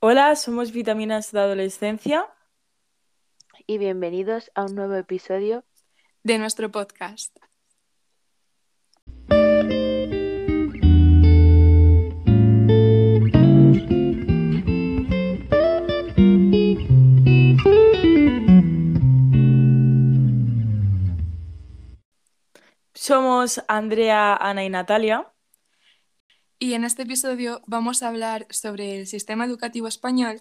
Hola, somos Vitaminas de Adolescencia. y bienvenidos a un nuevo episodio. de nuestro podcast. Somos Andrea, Ana y Natalia. Y en este episodio vamos a hablar sobre el sistema educativo español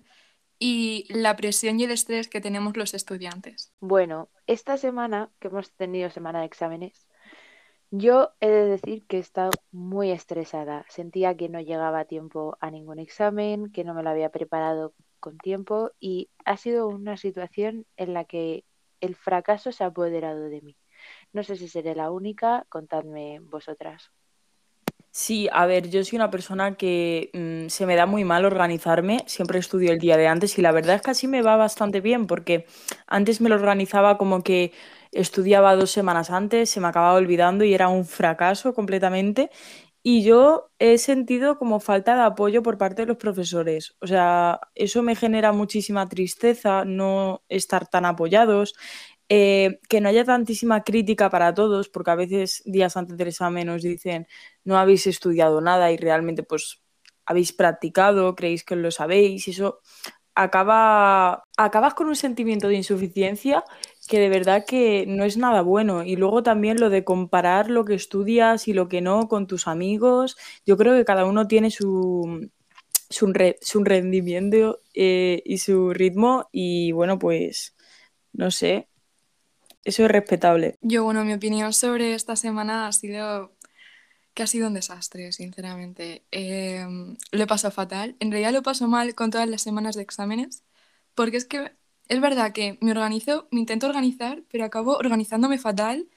y la presión y el estrés que tenemos los estudiantes. Bueno, esta semana que hemos tenido semana de exámenes, yo he de decir que he estado muy estresada. Sentía que no llegaba a tiempo a ningún examen, que no me lo había preparado con tiempo y ha sido una situación en la que el fracaso se ha apoderado de mí. No sé si seré la única, contadme vosotras. Sí, a ver, yo soy una persona que mm, se me da muy mal organizarme, siempre estudio el día de antes y la verdad es que así me va bastante bien porque antes me lo organizaba como que estudiaba dos semanas antes, se me acababa olvidando y era un fracaso completamente y yo he sentido como falta de apoyo por parte de los profesores, o sea, eso me genera muchísima tristeza, no estar tan apoyados. Eh, que no haya tantísima crítica para todos, porque a veces días antes del examen os dicen no habéis estudiado nada y realmente pues habéis practicado, creéis que lo sabéis y eso acaba, acabas con un sentimiento de insuficiencia que de verdad que no es nada bueno. Y luego también lo de comparar lo que estudias y lo que no con tus amigos. Yo creo que cada uno tiene su, su rendimiento eh, y su ritmo y bueno, pues no sé, eso es respetable. Yo, bueno, mi opinión sobre esta semana ha sido que ha sido un desastre, sinceramente. Eh, lo he pasado fatal. En realidad lo paso mal con todas las semanas de exámenes, porque es que es verdad que me organizo, me intento organizar, pero acabo organizándome fatal,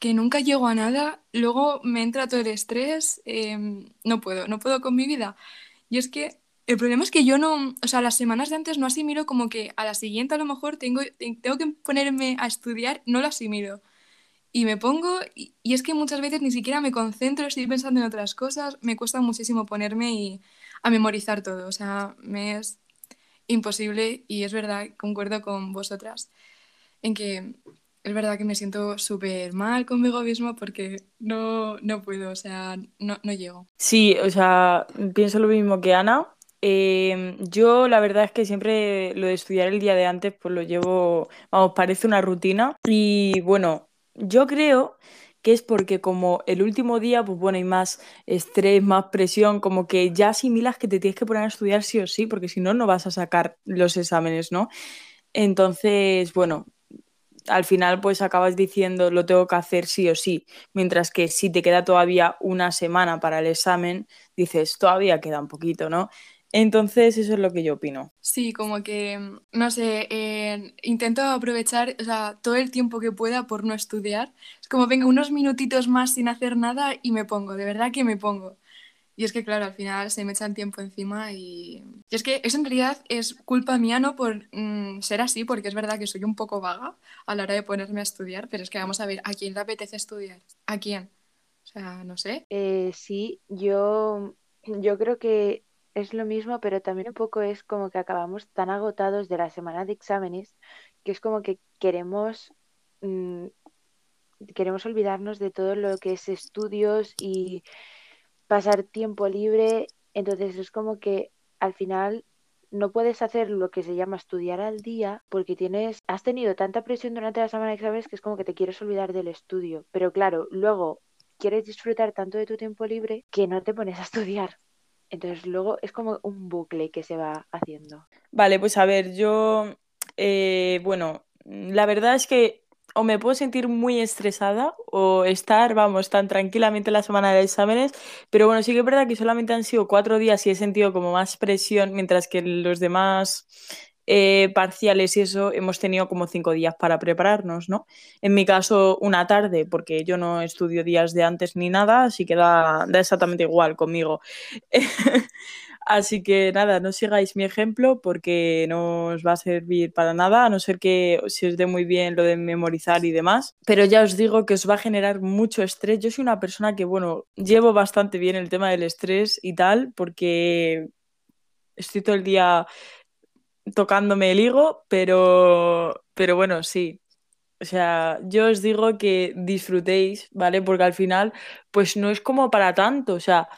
que nunca llego a nada, luego me entra todo el estrés, eh, no puedo, no puedo con mi vida. Y es que el problema es que yo no, o sea, las semanas de antes no asimilo como que a la siguiente a lo mejor tengo, tengo que ponerme a estudiar, no lo asimilo. Y me pongo, y, y es que muchas veces ni siquiera me concentro, estoy pensando en otras cosas, me cuesta muchísimo ponerme y a memorizar todo, o sea, me es imposible y es verdad, concuerdo con vosotras en que es verdad que me siento súper mal conmigo mismo porque no, no puedo, o sea, no, no llego. Sí, o sea, pienso lo mismo que Ana. Eh, yo la verdad es que siempre lo de estudiar el día de antes, pues lo llevo, vamos, parece una rutina. Y bueno, yo creo que es porque como el último día, pues bueno, hay más estrés, más presión, como que ya asimilas que te tienes que poner a estudiar sí o sí, porque si no, no vas a sacar los exámenes, ¿no? Entonces, bueno, al final pues acabas diciendo lo tengo que hacer sí o sí, mientras que si te queda todavía una semana para el examen, dices todavía queda un poquito, ¿no? Entonces eso es lo que yo opino. Sí, como que, no sé, eh, intento aprovechar, o sea, todo el tiempo que pueda por no estudiar. Es como, venga, unos minutitos más sin hacer nada y me pongo, de verdad que me pongo. Y es que, claro, al final se me echa el tiempo encima y... y es que eso en realidad es culpa mía, no por mm, ser así, porque es verdad que soy un poco vaga a la hora de ponerme a estudiar, pero es que vamos a ver, ¿a quién le apetece estudiar? ¿A quién? O sea, no sé. Eh, sí, yo, yo creo que es lo mismo, pero también un poco es como que acabamos tan agotados de la semana de exámenes que es como que queremos, mm, queremos olvidarnos de todo lo que es estudios y pasar tiempo libre. Entonces es como que al final no puedes hacer lo que se llama estudiar al día porque tienes, has tenido tanta presión durante la semana de exámenes que es como que te quieres olvidar del estudio. Pero claro, luego quieres disfrutar tanto de tu tiempo libre que no te pones a estudiar. Entonces luego es como un bucle que se va haciendo. Vale, pues a ver, yo, eh, bueno, la verdad es que o me puedo sentir muy estresada o estar, vamos, tan tranquilamente la semana de exámenes, pero bueno, sí que es verdad que solamente han sido cuatro días y he sentido como más presión, mientras que los demás eh, parciales y eso hemos tenido como cinco días para prepararnos, ¿no? En mi caso, una tarde, porque yo no estudio días de antes ni nada, así que da, da exactamente igual conmigo. Así que nada, no sigáis mi ejemplo porque no os va a servir para nada, a no ser que se os dé muy bien lo de memorizar y demás. Pero ya os digo que os va a generar mucho estrés. Yo soy una persona que, bueno, llevo bastante bien el tema del estrés y tal, porque estoy todo el día tocándome el higo, pero, pero bueno, sí. O sea, yo os digo que disfrutéis, ¿vale? Porque al final, pues no es como para tanto. O sea,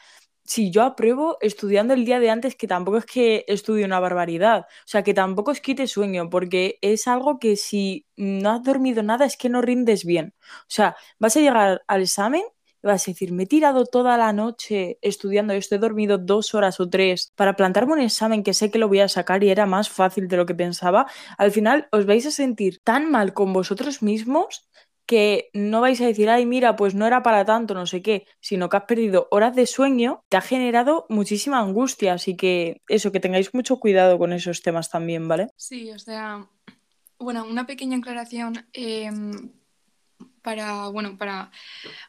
si yo apruebo estudiando el día de antes, que tampoco es que estudie una barbaridad. O sea, que tampoco os quite sueño, porque es algo que si no has dormido nada es que no rindes bien. O sea, vas a llegar al examen vas a decir, me he tirado toda la noche estudiando esto, he dormido dos horas o tres para plantarme un examen que sé que lo voy a sacar y era más fácil de lo que pensaba, al final os vais a sentir tan mal con vosotros mismos que no vais a decir, ay, mira, pues no era para tanto, no sé qué, sino que has perdido horas de sueño, te ha generado muchísima angustia, así que eso, que tengáis mucho cuidado con esos temas también, ¿vale? Sí, o sea, bueno, una pequeña aclaración. Eh para, bueno, para,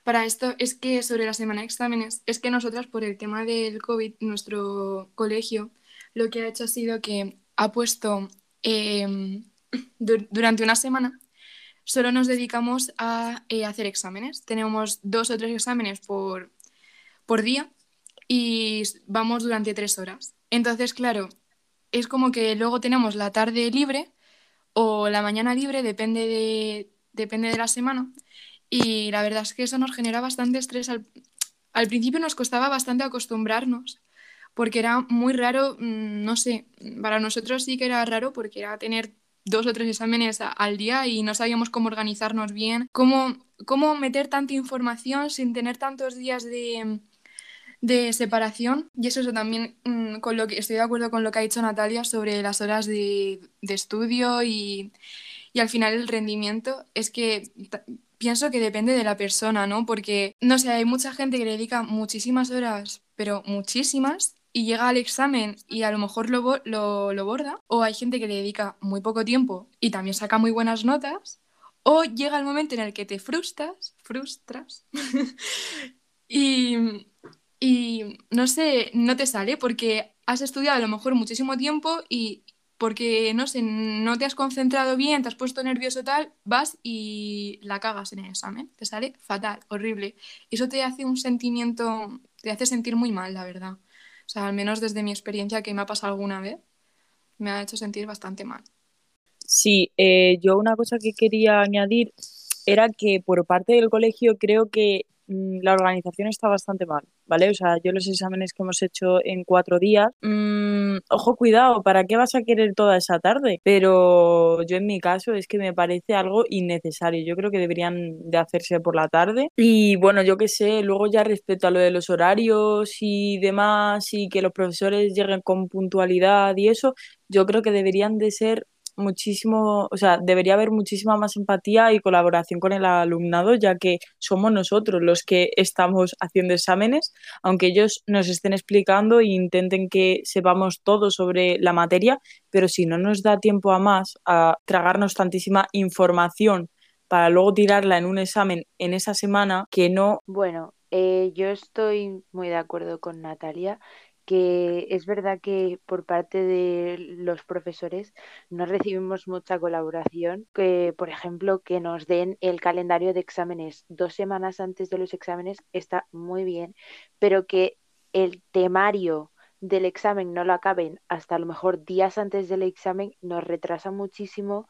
para esto es que sobre la semana de exámenes, es que nosotras por el tema del COVID, nuestro colegio lo que ha hecho ha sido que ha puesto em, durante una semana solo nos dedicamos a eh, hacer exámenes. Tenemos dos o tres exámenes por, por día y vamos durante tres horas. Entonces, claro, es como que luego tenemos la tarde libre o la mañana libre, depende de, depende de la semana. Y la verdad es que eso nos genera bastante estrés. Al, principio nos costaba bastante acostumbrarnos, porque era muy raro, mm, no sé, para nosotros sí que era raro porque era tener dos o tres exámenes al día y no sabíamos cómo organizarnos bien, cómo, cómo meter tanta información sin tener tantos días de, de separación. Y eso, eso también mm, con lo que estoy de acuerdo con lo que ha dicho Natalia sobre las horas de, de estudio y, y al final el rendimiento es que pienso que depende de la persona, ¿no? Porque, no sé, hay mucha gente que le dedica muchísimas horas, pero muchísimas, y llega al examen y a lo mejor lo, lo, borda, o hay gente que le dedica muy poco tiempo y también saca muy buenas notas, o llega el momento en el que te frustras, frustras, y, y no sé, no te sale porque has estudiado a lo mejor muchísimo tiempo y porque, no sé, no te has concentrado bien, te has puesto nervioso tal, vas y la cagas en el examen, te sale fatal, horrible. Eso te hace un sentimiento, te hace sentir muy mal, la verdad. O sea, al menos desde mi experiencia que me ha pasado alguna vez, me ha hecho sentir bastante mal. Sí, eh, yo una cosa que quería añadir era que por parte del colegio creo que la organización está bastante mal, ¿vale? O sea, yo los exámenes que hemos hecho en cuatro días, mmm, ojo, cuidado, ¿para qué vas a querer toda esa tarde? Pero yo en mi caso es que me parece algo innecesario. Yo creo que deberían de hacerse por la tarde. Y bueno, yo qué sé, luego ya respecto a lo de los horarios y demás y que los profesores lleguen con puntualidad y eso, yo creo que deberían de ser muchísimo, o sea, debería haber muchísima más empatía y colaboración con el alumnado, ya que somos nosotros los que estamos haciendo exámenes, aunque ellos nos estén explicando e intenten que sepamos todo sobre la materia, pero si no nos da tiempo a más a tragarnos tantísima información para luego tirarla en un examen en esa semana que no. Bueno, eh, yo estoy muy de acuerdo con Natalia que es verdad que por parte de los profesores no recibimos mucha colaboración, que por ejemplo que nos den el calendario de exámenes dos semanas antes de los exámenes está muy bien, pero que el temario del examen no lo acaben hasta a lo mejor días antes del examen nos retrasa muchísimo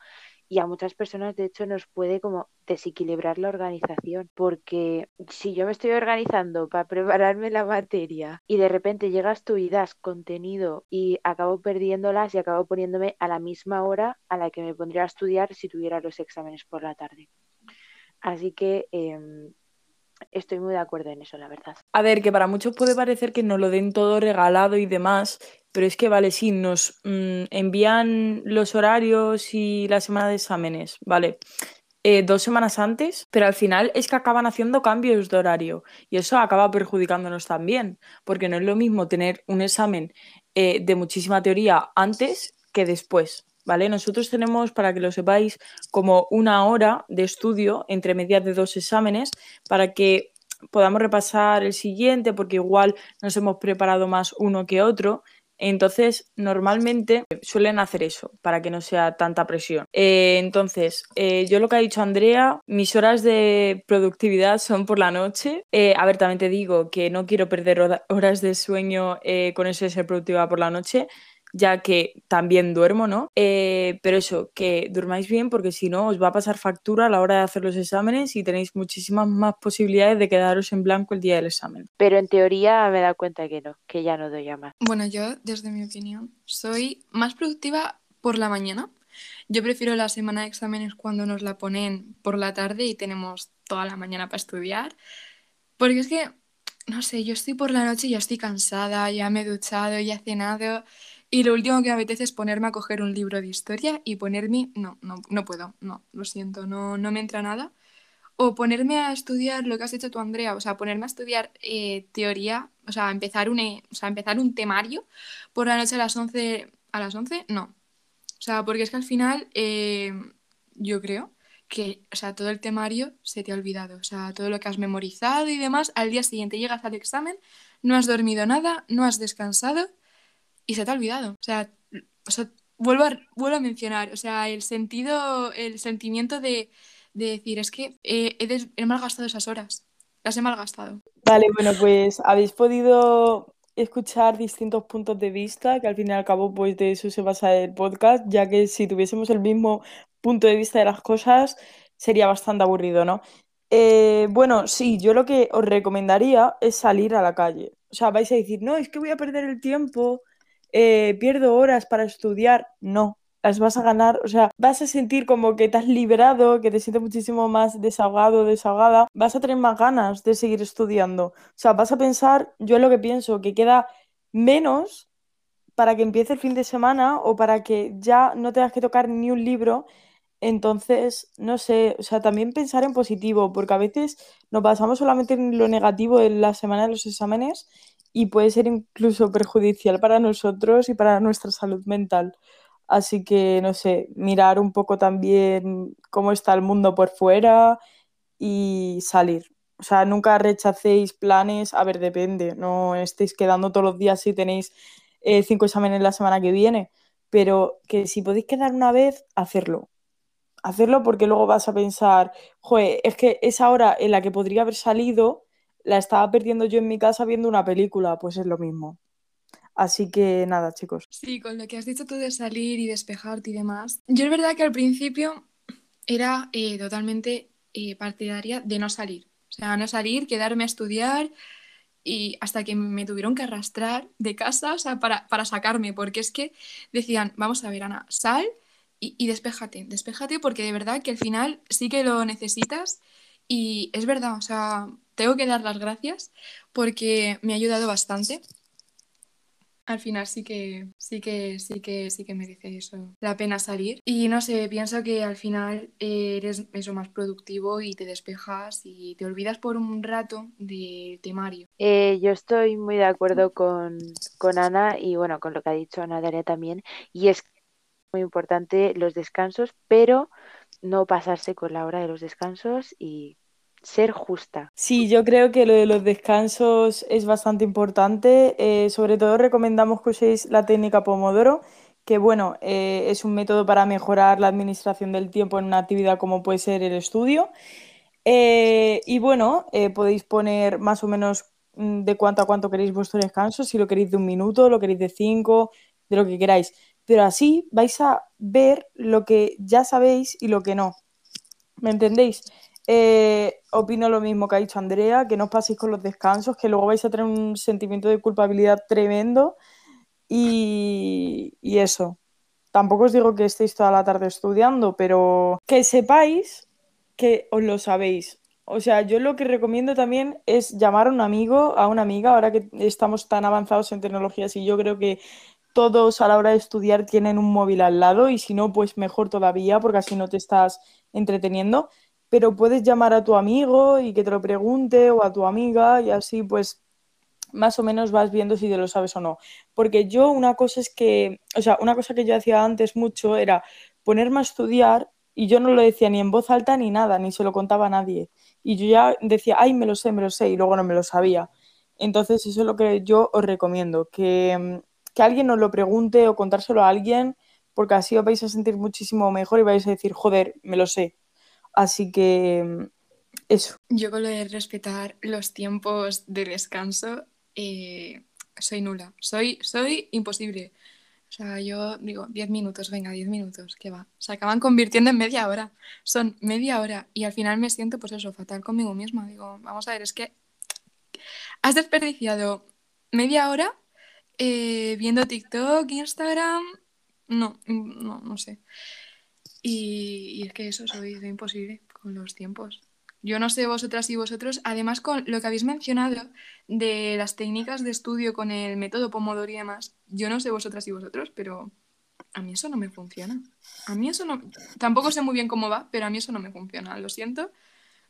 y a muchas personas de hecho nos puede como desequilibrar la organización porque si yo me estoy organizando para prepararme la materia y de repente llegas tú y das contenido y acabo perdiéndolas y acabo poniéndome a la misma hora a la que me pondría a estudiar si tuviera los exámenes por la tarde. Así que em, estoy muy de acuerdo en eso, la verdad. A ver, que para muchos puede parecer que nos lo den todo regalado y demás, pero es que, vale, sí, nos mm, envían los horarios y la semana de exámenes, vale, eh, dos semanas antes, pero al final es que acaban haciendo cambios de horario y eso acaba perjudicándonos también, porque no es lo mismo tener un examen eh, de muchísima teoría antes que después. ¿Vale? Nosotros tenemos, para que lo sepáis, como una hora de estudio entre medias de dos exámenes para que podamos repasar el siguiente, porque igual nos hemos preparado más uno que otro Entonces, normalmente suelen hacer eso para que no sea tanta presión. Eh, entonces, eh, yo lo que ha dicho Andrea, mis horas de productividad son por la noche. Eh, a ver, también te digo que no quiero perder horas de sueño con eso de ser productiva por la noche ya que también duermo, ¿no? Eh, pero eso, que durmáis bien porque si no os va a pasar factura a la hora de hacer los exámenes y tenéis muchísimas más posibilidades de quedaros en blanco el día del examen. Pero en teoría me he dado cuenta que no, que ya no doy a más. Bueno, yo, desde mi opinión, soy más productiva por la mañana. Yo prefiero la semana de exámenes cuando nos la ponen por la tarde y tenemos toda la mañana para estudiar. Porque es que, no sé, yo estoy por la noche y ya estoy cansada, ya me he duchado, ya he cenado y lo último que me apetece es ponerme a coger un libro de historia y ponerme, no, no, no puedo, no, lo siento, no, no me entra nada. O ponerme a estudiar lo que has hecho tú, Andrea, o sea, ponerme a estudiar eh, teoría, o sea, empezar un, o sea, empezar un temario por la noche a las 11, a las 11, no. O sea, porque es que al final eh, yo creo que, o sea, todo el temario se te ha olvidado, o sea, todo lo que has memorizado y demás, al día siguiente llegas al examen, no has dormido nada, no has descansado y se te ha olvidado. O sea, vuelvo, a, a mencionar, o sea, el sentido, el sentimiento de, decir, es que he, he malgastado esas horas, las he malgastado. Vale, bueno, pues habéis podido escuchar distintos puntos de vista, que al fin y al cabo, pues de eso se basa el podcast, ya que si tuviésemos el mismo punto de vista de las cosas, sería bastante aburrido, ¿no? Eh, bueno, sí, yo lo que os recomendaría es salir a la calle. O sea, vais a decir, no, es que voy a perder el tiempo eh, pierdo horas para estudiar, no, las vas a ganar, o sea, vas a sentir como que te has liberado, que te sientes muchísimo más desahogado, desahogada, vas a tener más ganas de seguir estudiando. O sea, vas a pensar, yo es lo que pienso, que queda menos para que empiece el fin de semana o para que ya no tengas que tocar ni un libro. Entonces, no sé, o sea, también pensar en positivo, porque a veces nos basamos solamente en lo negativo en la semana de los exámenes y puede ser incluso perjudicial para nosotros y para nuestra salud mental. Así que, no sé, mirar un poco también cómo está el mundo por fuera y salir. O sea, nunca rechacéis planes. A ver, depende. No estéis quedando todos los días si tenéis eh, cinco exámenes la semana que viene. Pero que si podéis quedar una vez, hacerlo. Hacerlo porque luego vas a pensar, joder, es que esa hora en la que podría haber salido la estaba perdiendo yo en mi casa viendo una película, pues es lo mismo. Así que nada, chicos. Sí, con lo que has dicho tú de salir y despejarte y demás. Yo es verdad que al principio era eh, totalmente eh, partidaria de no salir. O sea, no salir, quedarme a estudiar y hasta que me tuvieron que arrastrar de casa, o sea, para, para sacarme, porque es que decían, vamos a ver, Ana, sal y, y despéjate, despéjate porque de verdad que al final sí que lo necesitas y es verdad, o sea, tengo que dar las gracias porque me ha ayudado bastante. Al final sí que sí que sí que sí que merece eso la pena salir y no sé pienso que al final eres eso más productivo y te despejas y te olvidas por un rato del temario. Eh, yo estoy muy de acuerdo con, con Ana y bueno con lo que ha dicho Ana Daria también y es muy importante los descansos pero no pasarse con la hora de los descansos y ser justa. Sí, yo creo que lo de los descansos es bastante importante. Eh, sobre todo recomendamos que uséis la técnica Pomodoro, que bueno, eh, es un método para mejorar la administración del tiempo en una actividad como puede ser el estudio. Eh, y bueno, podéis poner más o menos mm, de cuánto a cuánto queréis vuestro descanso, si lo queréis de un minuto, lo queréis de cinco, de lo que queráis. Pero así vais a ver lo que ya sabéis y lo que no. ¿Me entendéis? Opino lo mismo que ha dicho Andrea, que no os paséis con los descansos, que luego vais a tener un sentimiento de culpabilidad tremendo y, y eso. Tampoco os digo que estéis toda la tarde estudiando, pero que sepáis que os lo sabéis. O sea, yo lo que recomiendo también es llamar a un amigo, a una amiga, ahora que estamos tan avanzados en tecnologías y yo creo que todos a la hora de estudiar tienen un móvil al lado y si no, pues mejor todavía porque así no te estás entreteniendo pero puedes llamar a tu amigo y que te lo pregunte o a tu amiga y así pues más o menos vas viendo si te lo sabes o no. Porque yo una cosa es que, o sea, una cosa que yo hacía antes mucho era ponerme a estudiar y yo no lo decía ni en voz alta ni nada, ni se lo contaba a nadie. Y yo ya decía, ay, me lo sé, me lo sé, y luego no me lo sabía. Entonces eso es lo que yo os recomiendo, que mm, que alguien os lo pregunte o contárselo a alguien, porque así os vais a sentir muchísimo mejor y vais a decir, joder, me lo sé. Así que eso. Yo con lo de respetar los tiempos de descanso, eh, soy nula. Soy, soy imposible. O sea, yo digo, 10 minutos, venga, 10 minutos, ¿qué va? Se acaban convirtiendo en media hora. Son media hora y al final me siento, pues eso, fatal conmigo misma. Digo, vamos a ver, es que has desperdiciado media hora eh, viendo TikTok, Instagram. No, no, no sé. Y, es que eso soy imposible con los tiempos. Yo no sé vosotras y vosotros, además con lo que habéis mencionado de las técnicas de estudio con el método Pomodoro y demás, yo no sé vosotras y vosotros, pero a mí eso no me funciona. A mí eso no... Tampoco sé muy bien cómo va, pero a mí eso no me funciona. Lo siento,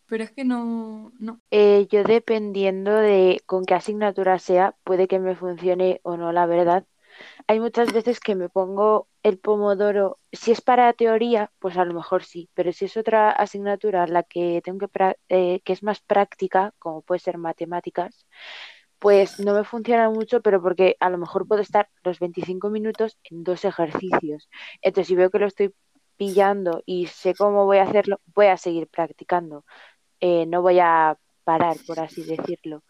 pero es que no... no. Eh, yo dependiendo de con qué asignatura sea, puede que me funcione o no, la verdad. Hay muchas veces que me pongo el pomodoro, si es para teoría, pues a lo mejor sí, pero si es otra asignatura la que tengo que, eh, que es más práctica, como puede ser matemáticas, pues no me funciona mucho, pero porque a lo mejor puedo estar los 25 minutos en dos ejercicios. Entonces, si veo que lo estoy pillando y sé cómo voy a hacerlo, voy a seguir practicando. Eh, no voy a parar, por así decirlo.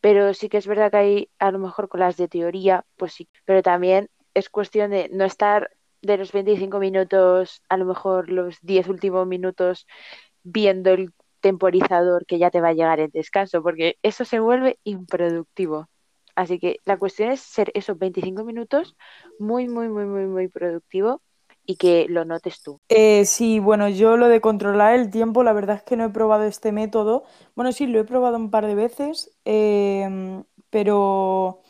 Pero sí que es verdad que hay, a lo mejor con las de teoría, pues sí, pero también es cuestión de no estar de los 25 minutos, a lo mejor los 10 últimos minutos viendo el temporizador que ya te va a llegar el descanso, porque eso se vuelve improductivo. Así que la cuestión es ser esos 25 minutos muy, muy, muy, muy, muy productivo y que lo notes tú. Eh, sí, bueno, yo lo de controlar el tiempo, la verdad es que no he probado este método. Bueno, sí, lo he probado un par de veces, em, pero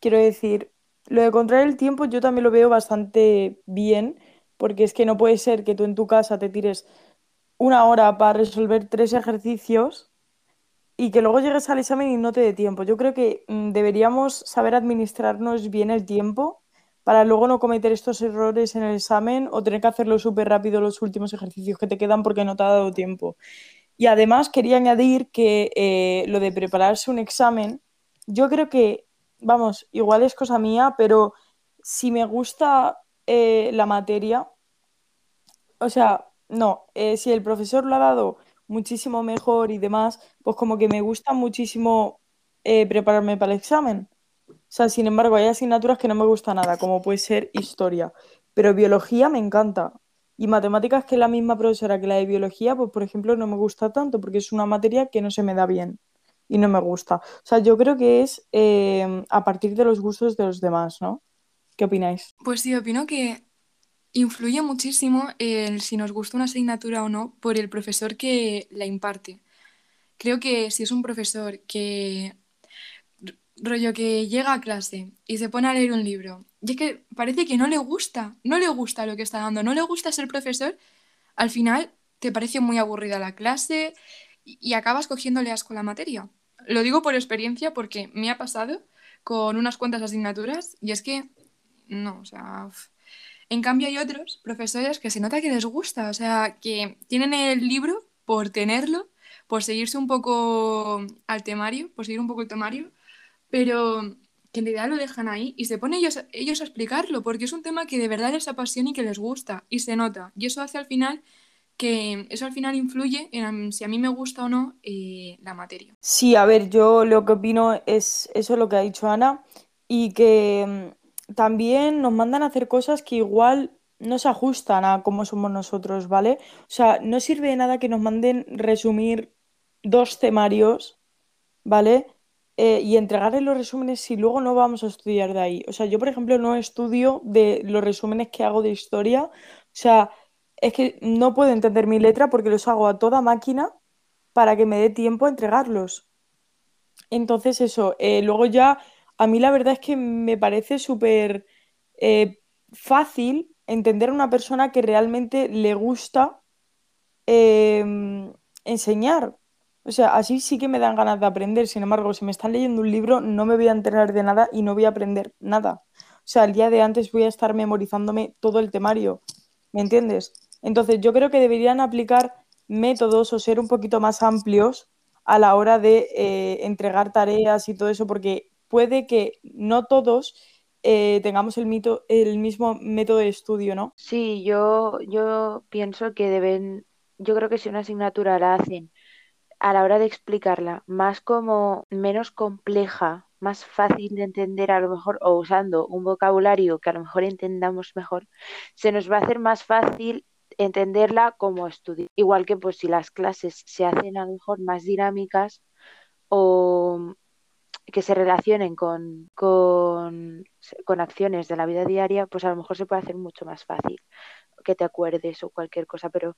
quiero decir, lo de controlar el tiempo yo también lo veo bastante bien, porque es que no puede ser que tú en tu casa te tires una hora para resolver tres ejercicios y que luego llegues al examen y no te dé tiempo. Yo creo que mm, deberíamos saber administrarnos bien el tiempo para luego no cometer estos errores en el examen o tener que hacerlo súper rápido los últimos ejercicios que te quedan porque no te ha dado tiempo. Y además quería añadir que eh, lo de prepararse un examen, yo creo que vamos, igual es cosa mía, pero si me gusta eh, la materia, o sea, no, eh, si el profesor lo ha dado muchísimo mejor y demás, pues como que me gusta muchísimo prepararme para el examen. O sea, sin embargo, hay asignaturas que no me gusta nada, como puede ser historia, pero biología me encanta. Y matemáticas, que es la misma profesora que la de biología, pues por ejemplo no me gusta tanto porque es una materia que no se me da bien y no me gusta. O sea, yo creo que es eh, a partir de los gustos de los demás, ¿no? ¿Qué opináis? Pues sí, opino que influye muchísimo el si nos gusta una asignatura o no por el profesor que la imparte. Creo que si es un profesor que rollo que llega a clase y se pone a leer un libro. Y es que parece que no le gusta, no le gusta lo que está dando, no le gusta ser profesor, al final te parece muy aburrida la clase y acabas cogiéndole asco a la materia. Lo digo por experiencia porque me ha pasado con unas cuantas asignaturas y es que no, o sea, en cambio hay otros profesores que se nota que les gusta, o sea, que tienen el libro por tenerlo, por seguirse un poco al temario, por seguir un poco el temario, pero que en realidad lo dejan ahí y se ponen ellos, ellos a explicarlo, porque es un tema que de verdad les apasiona y que les gusta, y se nota. Y eso hace al final que eso al final influye en si a mí me gusta o no eh, la materia. Sí, a ver, yo lo que opino es eso lo que ha dicho Ana y que mm, también nos mandan a hacer cosas que igual no se ajustan a cómo somos nosotros, ¿vale? O sea, no sirve de nada que nos manden resumir dos temarios, ¿vale? Eh, y entregarles los resúmenes si luego no vamos a estudiar de ahí. O sea, yo, por ejemplo, no estudio de los resúmenes que hago de historia. O sea, es que no puedo entender mi letra porque los hago a toda máquina para que me dé tiempo a entregarlos. Entonces eso, eh, luego ya, a mí la verdad es que me parece súper eh, fácil entender a una persona que realmente le gusta em, enseñar. O sea, así sí que me dan ganas de aprender. Sin embargo, si me están leyendo un libro, no me voy a enterar de nada y no voy a aprender nada. O sea, el día de antes voy a estar memorizándome todo el temario. ¿Me entiendes? Entonces, yo creo que deberían aplicar métodos o ser un poquito más amplios a la hora de eh, entregar tareas y todo eso, porque puede que no todos eh, tengamos el, mito, el mismo método de estudio, ¿no? Sí, yo, yo pienso que deben, yo creo que si una asignatura la hacen a la hora de explicarla más como menos compleja, más fácil de entender a lo mejor, o usando un vocabulario que a lo mejor entendamos mejor, se nos va a hacer más fácil entenderla como estudio. Igual que pues si las clases se hacen a lo mejor más dinámicas o que se relacionen con, con, con acciones de la vida diaria, pues a lo mejor se puede hacer mucho más fácil que te acuerdes o cualquier cosa, pero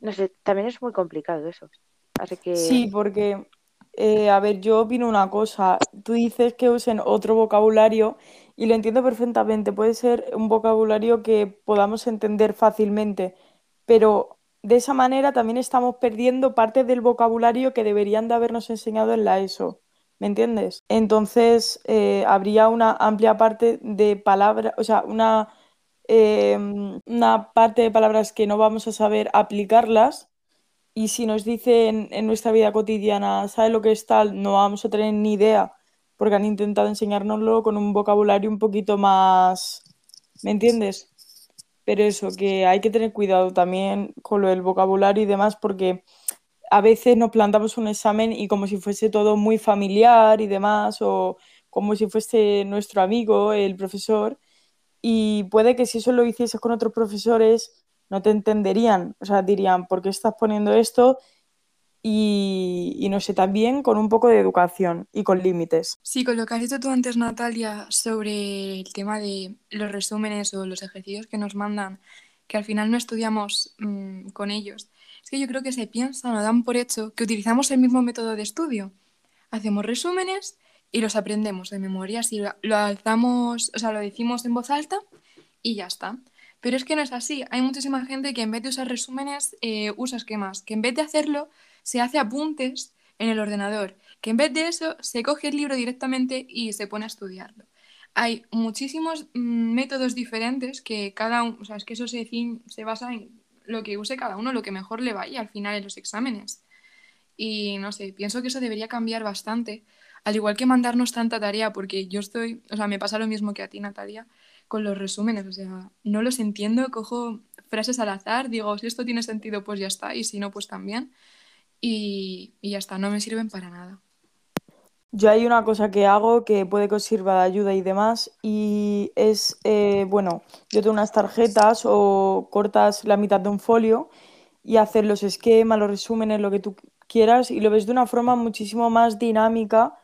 no sé, también es muy complicado eso. Así que... Sí, porque, eh, a ver, yo opino una cosa. Tú dices que usen otro vocabulario y lo entiendo perfectamente. Puede ser un vocabulario que podamos entender fácilmente, pero de esa manera también estamos perdiendo parte del vocabulario que deberían de habernos enseñado en la ESO. ¿Me entiendes? Entonces, eh, habría una amplia parte de palabras, o sea, una, em, una parte de palabras que no vamos a saber aplicarlas y si nos dicen en nuestra vida cotidiana, ¿sabe lo que es tal? No vamos a tener ni idea porque han intentado enseñárnoslo con un vocabulario un poquito más, ¿me entiendes? Pero eso, que hay que tener cuidado también con lo del vocabulario y demás porque a veces nos plantamos un examen y como si fuese todo muy familiar y demás, o como si fuese nuestro amigo, el profesor, y puede que si eso lo hicieses con otros profesores, no te entenderían, o sea, dirían, ¿por qué estás poniendo esto? Y, y, no sé, también con un poco de educación y con límites. Sí, con lo que has dicho tú antes, Natalia, sobre el tema de los resúmenes o los ejercicios que nos mandan, que al final no estudiamos mmm, con ellos. Es que yo creo que se piensa, no dan por hecho, que utilizamos el mismo método de estudio. Hacemos resúmenes y los aprendemos de memoria, si lo alzamos, o sea, lo decimos en voz alta y ya está. Pero es que no es así. Hay muchísima gente que en vez de usar resúmenes eh, usa esquemas, que en vez de hacerlo se hace apuntes en el ordenador, que en vez de eso se coge el libro directamente y se pone a estudiarlo. Hay muchísimos mm, métodos diferentes que cada uno, o sea, es que eso se, se basa en lo que use cada uno, lo que mejor le vaya al final en los exámenes. Y no sé, pienso que eso debería cambiar bastante, al igual que mandarnos tanta tarea, porque yo estoy, o sea, me pasa lo mismo que a ti, Natalia, con los resúmenes, o sea, no los entiendo, cojo frases al azar, digo, si esto tiene sentido, pues ya está, y si no, pues también, y, y ya está, no me sirven para nada. Yo hay una cosa que hago que puede que os sirva de ayuda y demás, y es, eh, bueno, yo tengo unas tarjetas o cortas la mitad de un folio y hacer los esquemas, los resúmenes, lo que tú quieras, y lo ves de una forma muchísimo más dinámica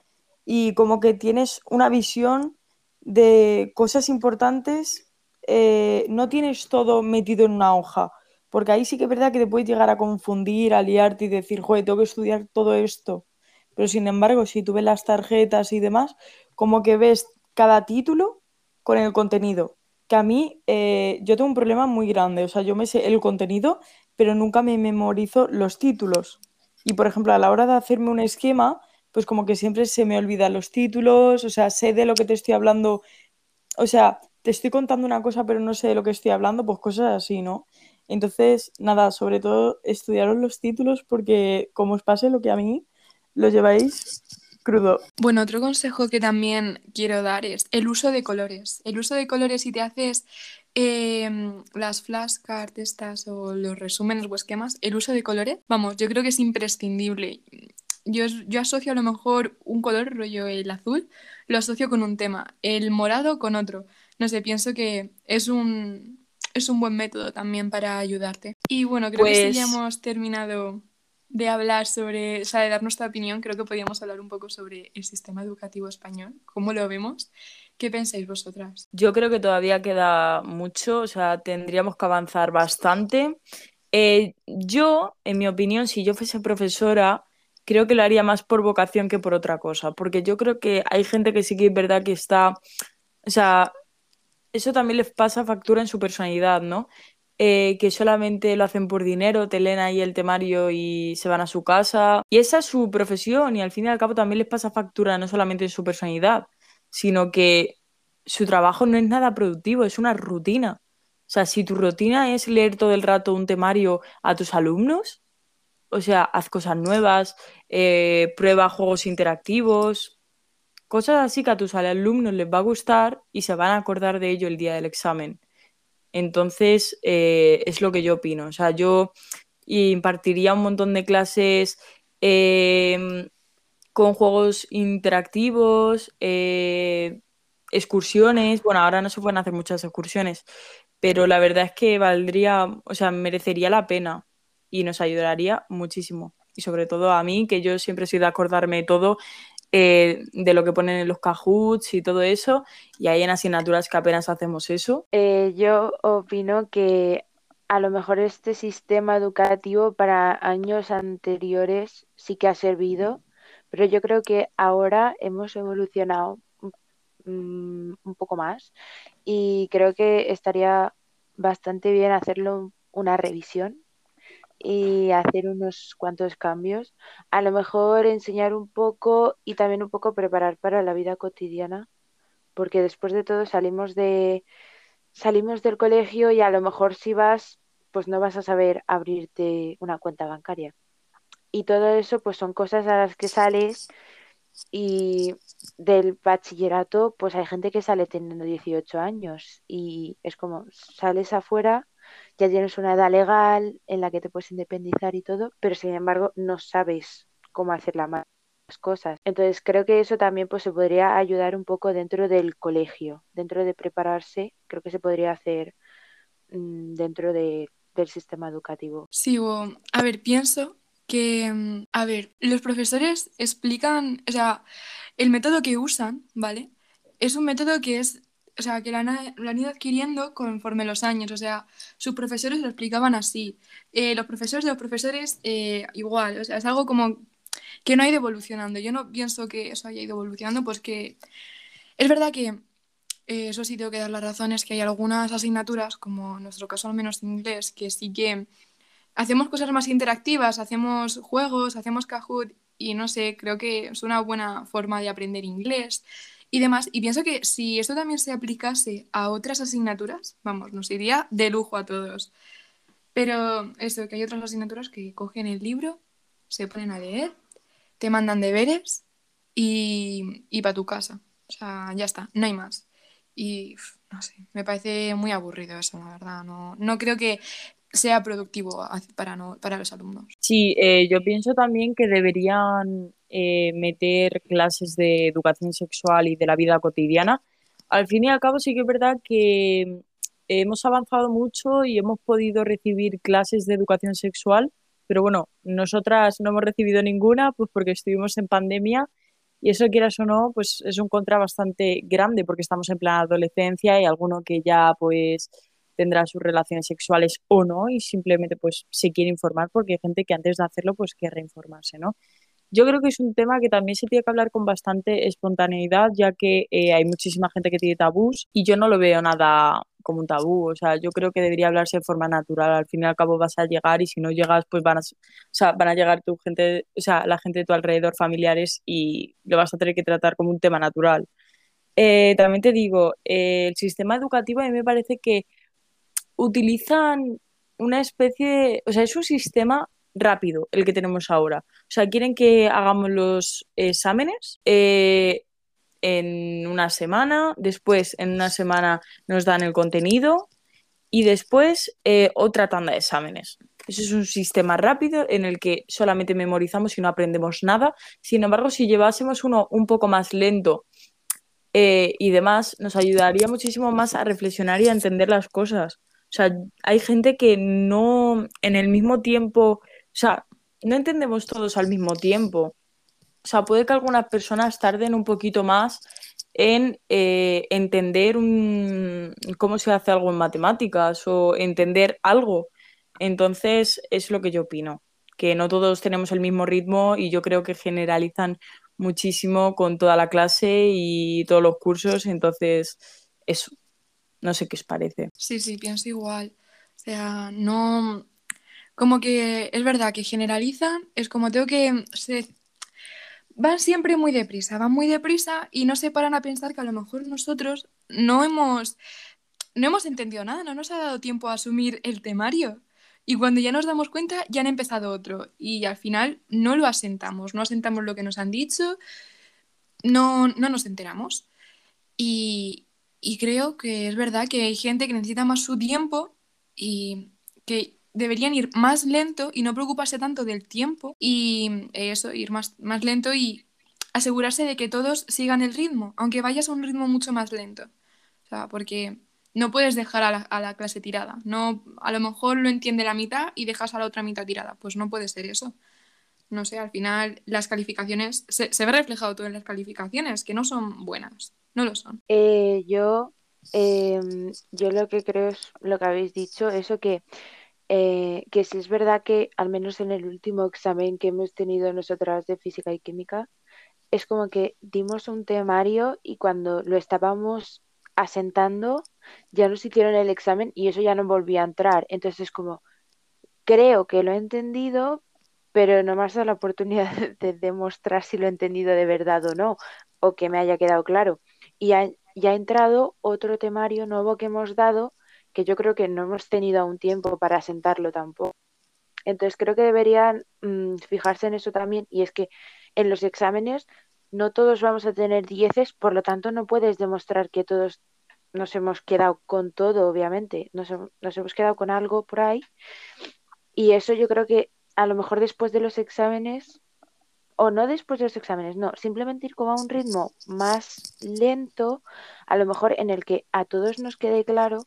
y como que tienes una visión de cosas importantes, eh, no tienes todo metido en una hoja, porque ahí sí que es verdad que te puedes llegar a confundir, a liarte y decir, joder, tengo que estudiar todo esto pero sin embargo, si tú ves las tarjetas y demás, como que ves cada título con el contenido. Que a mí, eh, yo tengo un problema muy grande, o sea, yo me sé el contenido, pero nunca me memorizo los títulos. Y por ejemplo, a la hora de hacerme un esquema, pues como que siempre se me olvidan los títulos, o sea, sé de lo que te estoy hablando, o sea, te estoy contando una cosa, pero no sé de lo que estoy hablando, pues cosas así, ¿no? Entonces, nada, sobre todo estudiaros los títulos porque como os pase lo que a mí, lo lleváis crudo. Bueno, otro consejo que también quiero dar es el uso de colores. El uso de colores si te haces eh, las flashcards estas o los resúmenes o esquemas, el uso de colores, vamos, yo creo que es imprescindible. Yo, yo asocio a lo mejor un color, rollo el azul, lo asocio con un tema, el morado con otro. No sé, pienso que es un, es un buen método también para ayudarte. Y bueno, creo que sí ya pues hemos terminado de hablar sobre, o sea, de dar nuestra opinión, creo que podríamos hablar un poco sobre el sistema educativo español, cómo lo vemos. ¿Qué pensáis vosotras? Yo creo que todavía queda mucho, o sea, tendríamos que avanzar bastante. Eh, yo, en mi opinión, si yo fuese profesora, creo que lo haría más por vocación que por otra cosa, porque yo creo que hay gente que sí que es verdad que está, o sea, eso también les pasa factura en su personalidad, ¿no? Eh, que solamente lo hacen por dinero, te leen ahí el temario y se van a su casa. Y esa es su profesión y al fin y al cabo también les pasa factura no solamente en su personalidad, sino que su trabajo no es nada productivo, es una rutina. O sea, si tu rutina es leer todo el rato un temario a tus alumnos, o sea, haz cosas nuevas, eh, prueba juegos interactivos, cosas así que a tus alumnos les va a gustar y se van a acordar de ello el día del examen. Entonces, eh, es lo que yo opino. O sea, yo impartiría un montón de clases em, con juegos interactivos, eh, excursiones. Bueno, ahora no se pueden hacer muchas excursiones, pero la verdad es que valdría, o sea, merecería la pena y nos ayudaría muchísimo. Y sobre todo a mí, que yo siempre he sido acordarme todo, eh, de lo que ponen en los cajuts y todo eso, y hay en asignaturas que apenas hacemos eso. Eh, yo opino que a lo mejor este sistema educativo para años anteriores sí que ha servido, pero yo creo que ahora hemos evolucionado mm, un poco más y creo que estaría bastante bien hacerlo una revisión y hacer unos cuantos cambios. A lo mejor enseñar un poco y también un poco preparar para la vida cotidiana, porque después de todo salimos de salimos del colegio y a lo mejor si vas, pues no vas a saber abrirte una cuenta bancaria. Y todo eso pues son cosas a las que sales y del bachillerato pues hay gente que sale teniendo 18 años y es como sales afuera ya tienes una edad legal en la que te puedes independizar y todo, pero sin embargo no sabes cómo hacer las cosas. Entonces creo que eso también pues se podría ayudar un poco dentro del colegio, dentro de prepararse, creo que se podría hacer mm, dentro de, del sistema educativo. Sí, a ver, pienso que, mm, a ver, los profesores explican, o sea, el método que usan, ¿vale? Es un método que es o sea, que la, han ido adquiriendo conforme los años. O sea, sus profesores lo explicaban así. Eh, los profesores de los profesores eh, igual. O sea, es algo como que no ha ido evolucionando. Yo no pienso que eso haya ido evolucionando, pues que es verdad que eh, eso sí tengo que dar las razones, que hay algunas asignaturas, como en nuestro caso al menos inglés, que sí que hacemos cosas más interactivas, hacemos juegos, hacemos Kahoot y no sé, creo que es una buena forma de aprender inglés y demás. Y pienso que si esto también se aplicase a otras asignaturas, vamos, nos iría de lujo a todos. Pero eso, que hay otras asignaturas que cogen el libro, se ponen a leer, te mandan deberes y, y para tu casa. O sea, ya está, no hay más. Y no sé, me parece muy aburrido eso, la verdad. No, no creo que sea productivo para, no, para los alumnos. Sí, eh, yo pienso también que deberían eh, meter clases de educación sexual y de la vida cotidiana. Al fin y al cabo sí que es verdad que hemos avanzado mucho y hemos podido recibir clases de educación sexual, pero bueno, nosotras no hemos recibido ninguna, pues porque estuvimos en pandemia y eso quieras o no, pues es un contra bastante grande porque estamos en plena adolescencia y alguno que ya pues tendrá sus relaciones sexuales o no y simplemente pues se quiere informar porque hay gente que antes de hacerlo pues quiere informarse, ¿no? Yo creo que es un tema que también se tiene que hablar con bastante espontaneidad, ya que eh, hay muchísima gente que tiene tabús y yo no lo veo nada como un tabú. O sea, yo creo que debería hablarse de forma natural. Al fin y al cabo vas a llegar y si no llegas, pues van a, o sea, van a llegar tu gente, o sea, la gente de tu alrededor, familiares, y lo vas a tener que tratar como un tema natural. Eh, también te digo, eh, el sistema educativo a mí me parece que utilizan una especie de, o sea, es un sistema rápido el que tenemos ahora. O sea, quieren que hagamos los exámenes eh, en una semana, después en una semana nos dan el contenido y después eh, otra tanda de exámenes. Eso es un sistema rápido en el que solamente memorizamos y no aprendemos nada. Sin embargo, si llevásemos uno un poco más lento eh, y demás, nos ayudaría muchísimo más a reflexionar y a entender las cosas. O sea, hay gente que no, en el mismo tiempo, sea, no entendemos todos al mismo tiempo. O sea, puede que algunas personas tarden un poquito más en eh, entender cómo se hace algo en matemáticas o entender algo. Entonces, es lo que yo opino, que no todos tenemos el mismo ritmo y yo creo que generalizan muchísimo con toda la clase y todos los cursos. Entonces, eso. No sé qué os parece. Sí, sí, pienso igual. O sea, no. Como que es verdad que generalizan, es como tengo que. Se... Van siempre muy deprisa, van muy deprisa y no se paran a pensar que a lo mejor nosotros no hemos. No hemos entendido nada, no nos ha dado tiempo a asumir el temario. Y cuando ya nos damos cuenta, ya han empezado otro. Y al final no lo asentamos, no asentamos lo que nos han dicho no, no nos enteramos. Y, y creo que es verdad que hay gente que necesita más su tiempo y que deberían ir más lento y no preocuparse tanto del tiempo y eso, ir más, más lento y asegurarse de que todos sigan el ritmo, aunque vayas a un ritmo mucho más lento. O sea, porque no puedes dejar a la, a la, clase tirada. No, a lo mejor lo entiende la mitad y dejas a la otra mitad tirada. Pues no puede ser eso. No sé, al final las calificaciones, se, se ve reflejado todo en las calificaciones, que no son buenas, no lo son. Eh, yo, eh, yo lo que creo es lo que habéis dicho, eso que eh, que sí es verdad que al menos en el último examen que hemos tenido nosotras de física y química, es como que dimos un temario y cuando lo estábamos asentando ya nos hicieron el examen y eso ya no volvía a entrar. Entonces es como, creo que lo he entendido, pero no me has dado la oportunidad de demostrar si lo he entendido de verdad o no, o que me haya quedado claro. Y ya, ya ha entrado otro temario nuevo que hemos dado que yo creo que no hemos tenido aún tiempo para sentarlo tampoco. Entonces creo que deberían mmm, fijarse en eso también y es que en los exámenes no todos vamos a tener dieces, por lo tanto no puedes demostrar que todos nos hemos quedado con todo, obviamente, nos, nos hemos quedado con algo por ahí y eso yo creo que a lo mejor después de los exámenes o no después de los exámenes, no, simplemente ir como a un ritmo más lento, a lo mejor en el que a todos nos quede claro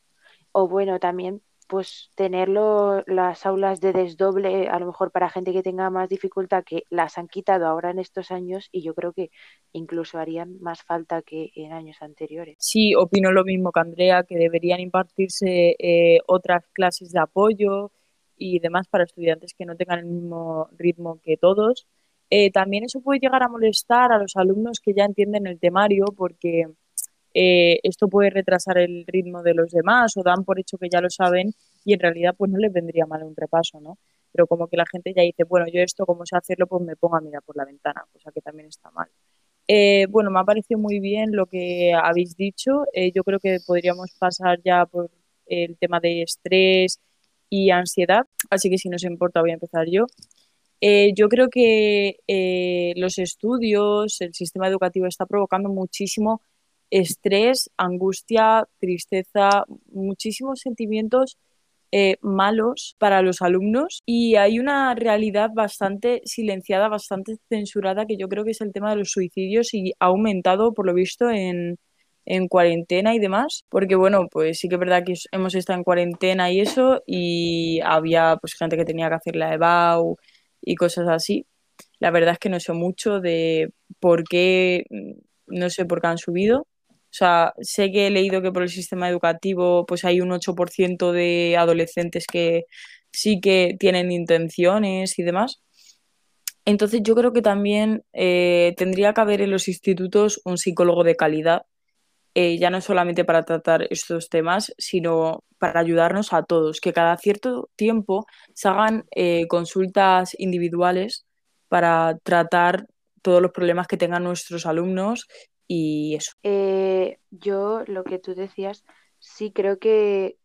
o bueno, también pues tenerlo las aulas de desdoble, a lo mejor para gente que tenga más dificultad, que las han quitado ahora en estos años y yo creo que incluso harían más falta que en años anteriores. Sí, opino lo mismo que Andrea, que deberían impartirse eh, otras clases de apoyo y demás para estudiantes que no tengan el mismo ritmo que todos. Eh, también eso puede llegar a molestar a los alumnos que ya entienden el temario porque eh, esto puede retrasar el ritmo de los demás o dan por hecho que ya lo saben y en realidad pues no les vendría mal un repaso, ¿no? Pero como que la gente ya dice, bueno, yo esto como sé hacerlo, pues me pongo a mirar por la ventana, cosa que también está mal. Eh, bueno, me ha parecido muy bien lo que habéis dicho. Eh, yo creo que podríamos pasar ya por el tema de estrés y ansiedad, así que si no os importa voy a empezar yo. Yo creo que los estudios, el sistema educativo está provocando muchísimo estrés, angustia, tristeza, muchísimos sentimientos eh, malos para los alumnos. Y hay una realidad bastante silenciada, bastante censurada que yo creo que es el tema de los suicidios y ha aumentado por lo visto en, en cuarentena y demás, porque bueno, pues sí que es verdad que hemos estado en cuarentena y eso y había pues gente que tenía que hacer la EBAU y cosas así. La verdad es que no sé mucho de por qué, no sé por qué han subido, o sea, sé que he leído que por el sistema educativo pues hay un 8% de adolescentes que sí que tienen intenciones y demás. Entonces yo creo que también eh, tendría que haber en los institutos un psicólogo de calidad, eh, ya no solamente para tratar estos temas, sino para ayudarnos a todos, que cada cierto tiempo se hagan eh, consultas individuales para tratar todos los problemas que tengan nuestros alumnos y eso. Eh, yo, lo que tú decías, sí creo que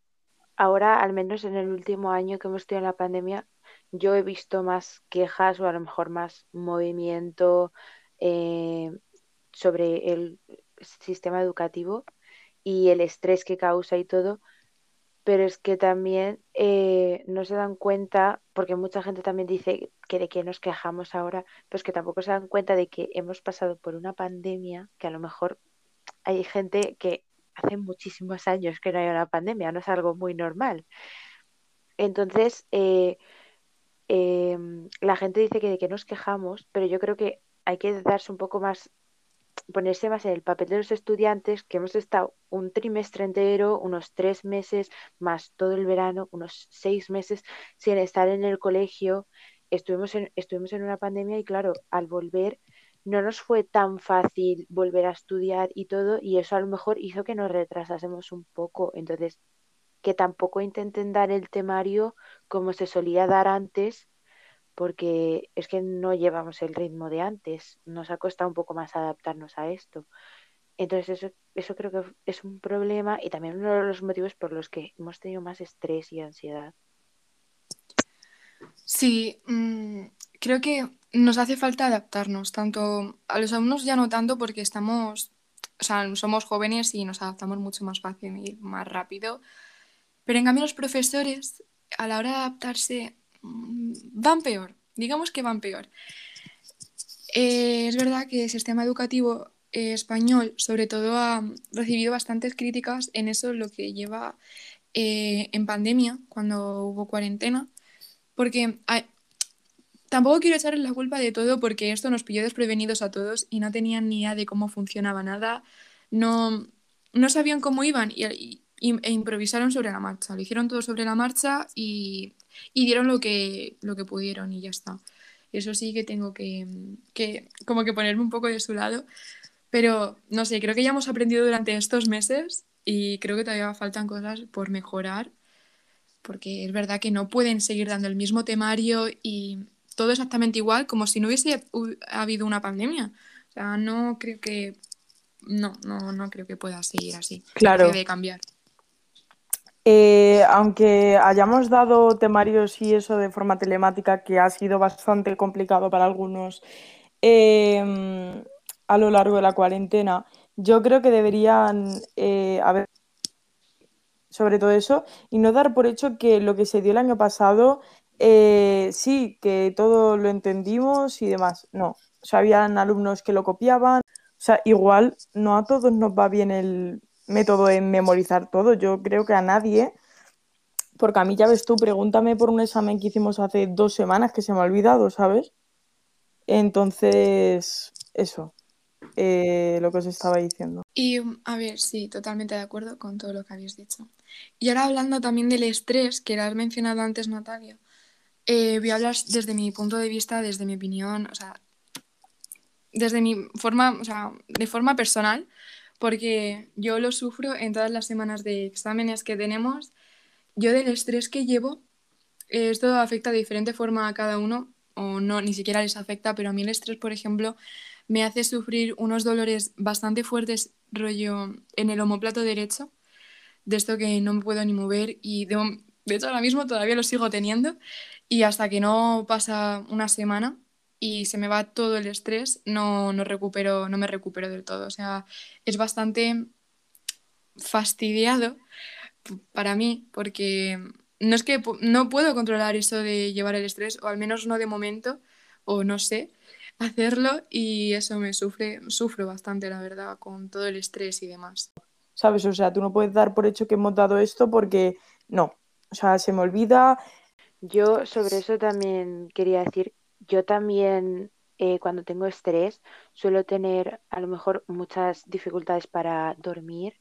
ahora, al menos en el último año que hemos tenido la pandemia, yo he visto más quejas o a lo mejor más movimiento eh, sobre el sistema educativo y el estrés que causa y todo, pero es que también eh, no se dan cuenta, porque mucha gente también dice que de qué nos quejamos ahora, pues que tampoco se dan cuenta de que hemos pasado por una pandemia, que a lo mejor hay gente que hace muchísimos años que no hay una pandemia, no es algo muy normal. Entonces, eh, eh, la gente dice que de qué nos quejamos, pero yo creo que hay que darse un poco más ponerse más en el papel de los estudiantes que hemos estado un trimestre entero, unos tres meses, más todo el verano, unos seis meses sin estar en el colegio. Estuvimos en, estuvimos en una pandemia y claro, al volver no nos fue tan fácil volver a estudiar y todo, y eso a lo mejor hizo que nos retrasásemos un poco. Entonces, que tampoco intenten dar el temario como se solía dar antes, porque es que no llevamos el ritmo de antes, nos ha costado un poco más adaptarnos a esto. Entonces eso, eso creo que es un problema y también uno de los motivos por los que hemos tenido más estrés y ansiedad. Sí, mmm, creo que nos hace falta adaptarnos, tanto a los alumnos ya no tanto porque estamos, o sea, somos jóvenes y nos adaptamos mucho más fácil y más rápido, pero en cambio los profesores a la hora de adaptarse van peor, digamos que van peor. Eh, es verdad que el sistema educativo eh, español, sobre todo, ha recibido bastantes críticas en eso, lo que lleva eh, en pandemia, cuando hubo cuarentena, porque tampoco quiero echarles la culpa de todo porque esto nos pilló desprevenidos a todos y no tenían ni idea de cómo funcionaba nada, no, no sabían cómo iban y, e improvisaron sobre la marcha, lo hicieron todo sobre la marcha y, y dieron lo que, lo que pudieron y ya está. Eso sí que tengo que, que, como que ponerme un poco de su lado, pero no sé, creo que ya hemos aprendido durante estos meses y creo que todavía faltan cosas por mejorar, porque es verdad que no pueden seguir dando el mismo temario y todo exactamente igual como si no hubiese habido una pandemia. O sea, no creo que no, no, no creo que pueda seguir así. Claro. Debe cambiar. Eh, aunque hayamos dado temarios y eso de forma telemática, que ha sido bastante complicado para algunos em, a lo largo de la cuarentena, yo creo que deberían eh, haber sobre todo eso y no dar por hecho que lo que se dio el año pasado, eh, sí, que todo lo entendimos y demás. No, o sea, habían alumnos que lo copiaban, o sea, igual no a todos nos va bien el método en memorizar todo, yo creo que a nadie, porque a mí ya ves tú, pregúntame por un examen que hicimos hace dos semanas que se me ha olvidado, ¿sabes? Entonces, eso. Eh, lo que os estaba diciendo. Y a ver, sí, totalmente de acuerdo con todo lo que habéis dicho. Y ahora hablando también del estrés, que has mencionado antes, Natalia, eh, voy a hablar desde mi punto de vista, desde mi opinión, o sea, desde mi forma, o sea, de forma personal, porque yo lo sufro en todas las semanas de exámenes que tenemos. Yo del estrés que llevo, esto afecta de diferente forma a cada uno, o no, ni siquiera les afecta, pero a mí el estrés, por ejemplo, me hace sufrir unos dolores bastante fuertes, rollo en el homóplato derecho, de esto que no me puedo ni mover y de, hecho ahora mismo todavía lo sigo teniendo y hasta que no pasa una semana y se me va todo el estrés, no, no, recupero, no me recupero del todo. O sea, es bastante fastidiado para mí porque no es que no puedo controlar eso de llevar el estrés, o al menos no de momento, o no sé, hacerlo y eso me sufre, sufro bastante, la verdad, con todo el estrés y demás. ¿Sabes? O sea, tú no puedes dar por hecho que hemos dado esto porque no. O sea, se me olvida. Yo sobre eso también quería decir, yo también eh, cuando tengo estrés suelo tener a lo mejor muchas dificultades para dormir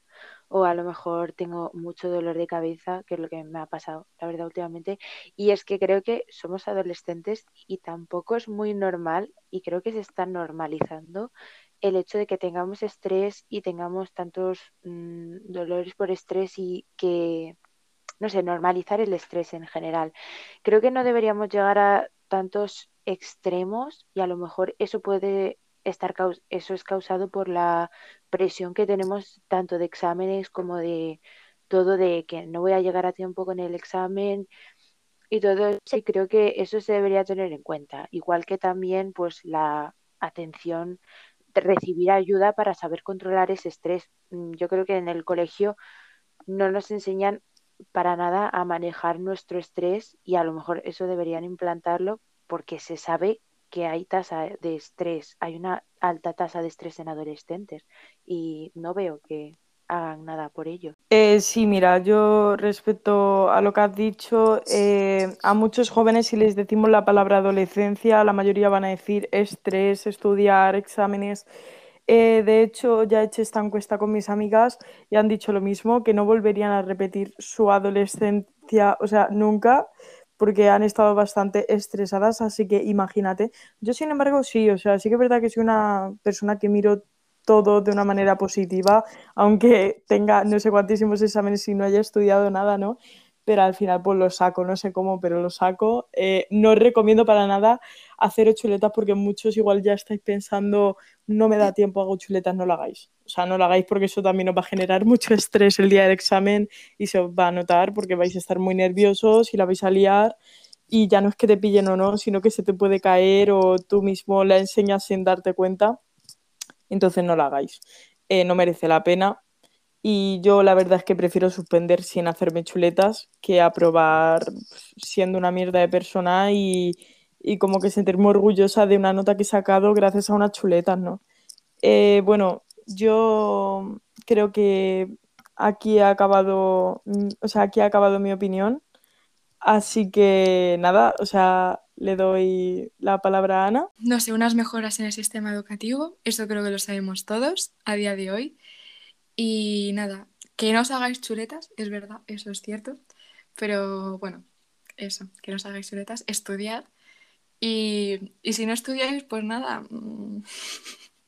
o a lo mejor tengo mucho dolor de cabeza, que es lo que me ha pasado, la verdad, últimamente. Y es que creo que somos adolescentes y tampoco es muy normal y creo que se está normalizando el hecho de que tengamos estrés y tengamos tantos mm, dolores por estrés y que, no sé, normalizar el estrés en general. Creo que no deberíamos llegar a tantos extremos y a lo mejor eso puede estar eso es causado por la presión que tenemos tanto de exámenes como de todo de que no voy a llegar a tiempo con el examen y todo eso. Y creo que eso se debería tener en cuenta igual que también pues la atención recibir ayuda para saber controlar ese estrés. Mm, yo creo que en el colegio no nos enseñan para nada a manejar nuestro estrés y a lo mejor eso deberían implantarlo porque se sabe que hay tasa de estrés, hay una alta tasa de estrés en adolescentes y no veo que hagan nada por ello. Eh, sí, mira, yo respecto a lo que has dicho, eh, a muchos jóvenes si les decimos la palabra adolescencia, la mayoría van a decir estrés, estudiar, exámenes. Eh, de hecho, ya he hecho esta encuesta con mis amigas y han dicho lo mismo, que no volverían a repetir su adolescencia, o sea, nunca, porque han estado bastante estresadas, así que imagínate. Yo, sin embargo, sí, o sea, sí que es verdad que soy una persona que miro todo de una manera positiva, aunque tenga no sé cuántísimos exámenes y no haya estudiado nada, ¿no? Pero al final pues lo saco, no sé cómo, pero lo saco. Eh, no recomiendo para nada hacer chuletas porque muchos igual ya estáis pensando, no me da tiempo, hago chuletas, no lo hagáis. O sea, no lo hagáis porque eso también os va a generar mucho estrés el día del examen y se os va a notar porque vais a estar muy nerviosos y la vais a liar y ya no es que te pillen o no, sino que se te puede caer o tú mismo la enseñas sin darte cuenta. Entonces no la hagáis. Eh, no merece la pena. Y yo la verdad es que prefiero suspender sin hacerme chuletas que aprobar siendo una mierda de persona y, y como que sentirme orgullosa de una nota que he sacado gracias a unas chuletas, ¿no? Eh, bueno, yo creo que aquí ha acabado, mm, o sea, aquí ha acabado mi opinión. Así que nada, o sea, le doy la palabra a Ana. No sé, unas mejoras en el sistema educativo, eso creo que lo sabemos todos a día de hoy. Y nada, que no os hagáis chuletas, es verdad, eso es cierto. Pero bueno, eso, que no os hagáis chuletas, estudiad. Y, y si no estudiáis, pues nada, mm,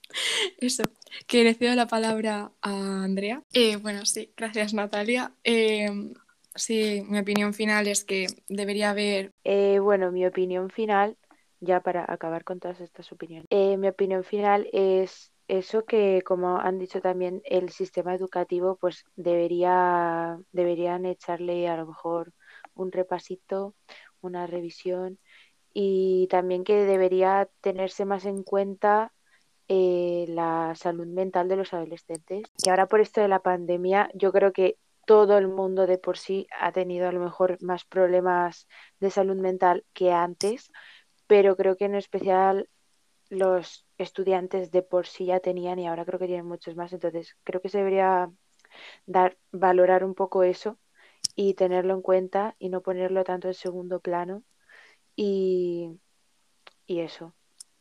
eso, que le cedo la palabra a Andrea. Eh, bueno, sí, gracias Natalia. Eh, sí, mi opinión final es que debería haber... Eh, bueno, mi opinión final, ya para acabar con todas estas opiniones, eh, mi opinión final es eso que, como han dicho también, el sistema educativo, pues debería, deberían echarle a lo mejor un repasito, una revisión y también que debería tenerse más en cuenta eh, la salud mental de los adolescentes. Y ahora por esto de la pandemia, yo creo que todo el mundo de por sí ha tenido a lo mejor más problemas de salud mental que antes, pero creo que en especial los estudiantes de por sí ya tenían y ahora creo que tienen muchos más. Entonces creo que se debería dar, valorar un poco eso y tenerlo en cuenta y no ponerlo tanto en segundo plano. Y, y eso,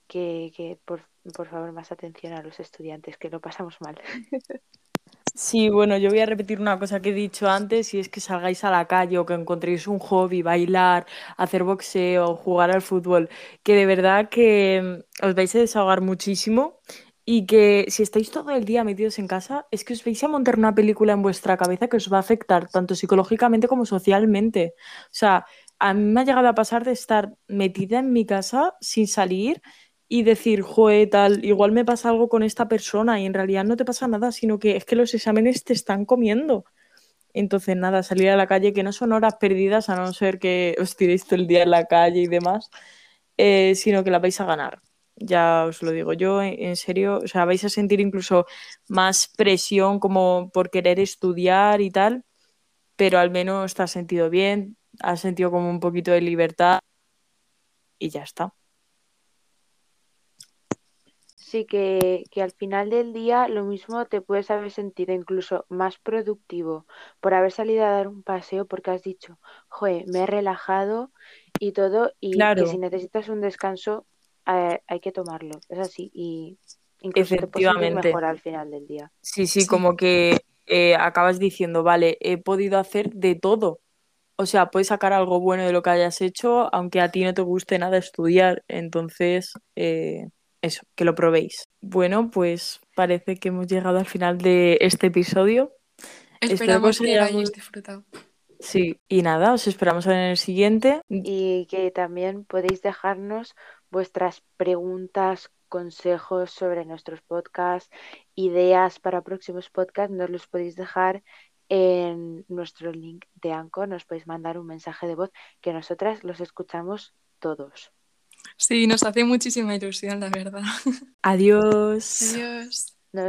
que, que por, por favor más atención a los estudiantes, que lo pasamos mal. Sí, bueno, yo voy a repetir una cosa que he dicho antes y es que salgáis a la calle o que encontréis un hobby, bailar, hacer boxeo, jugar al fútbol, que de verdad que mm, os vais a desahogar muchísimo y que si estáis todo el día metidos en casa, es que os vais a montar una película en vuestra cabeza que os va a afectar tanto psicológicamente como socialmente. O sea, a mí me ha llegado a pasar de estar metida en mi casa sin salir y decir, joe, tal, igual me pasa algo con esta persona y en realidad no te pasa nada, sino que es que los exámenes te están comiendo. Entonces, nada, salir a la calle, que no son horas perdidas, a no ser que os tiréis todo el día en la calle y demás, eh, sino que la vais a ganar. Ya os lo digo yo, en, serio, o sea, vais a sentir incluso más presión como por querer estudiar y tal, pero al menos te has sentido bien, has sentido como un poquito de libertad y ya está. Sí, que, que al final del día lo mismo te puedes haber sentido incluso más productivo por haber salido a dar un paseo porque has dicho, joe, me he relajado y todo, y que si necesitas un descanso, eh, hay que tomarlo. Es así, y incluso te efectivamente. mejor al final del día. Sí, sí, Sí, como que eh, acabas diciendo, vale, he podido hacer de todo. O sea, puedes sacar algo bueno de lo que hayas hecho, aunque a ti no te guste nada estudiar. Entonces, eh, eso, que lo probéis. Bueno, pues parece que hemos llegado al final de este episodio. Espero que os esperamos que lo hayáis disfrutado. Sí, y nada, os esperamos en el siguiente. Y que también podéis dejarnos vuestras preguntas, consejos sobre nuestros podcasts, ideas para próximos podcasts, nos los podéis dejar en nuestro link de Anchor, nos podéis mandar un mensaje de voz que nosotras los escuchamos todos. Sí, nos hace muchísima ilusión, la verdad. Adiós. Adiós. Nos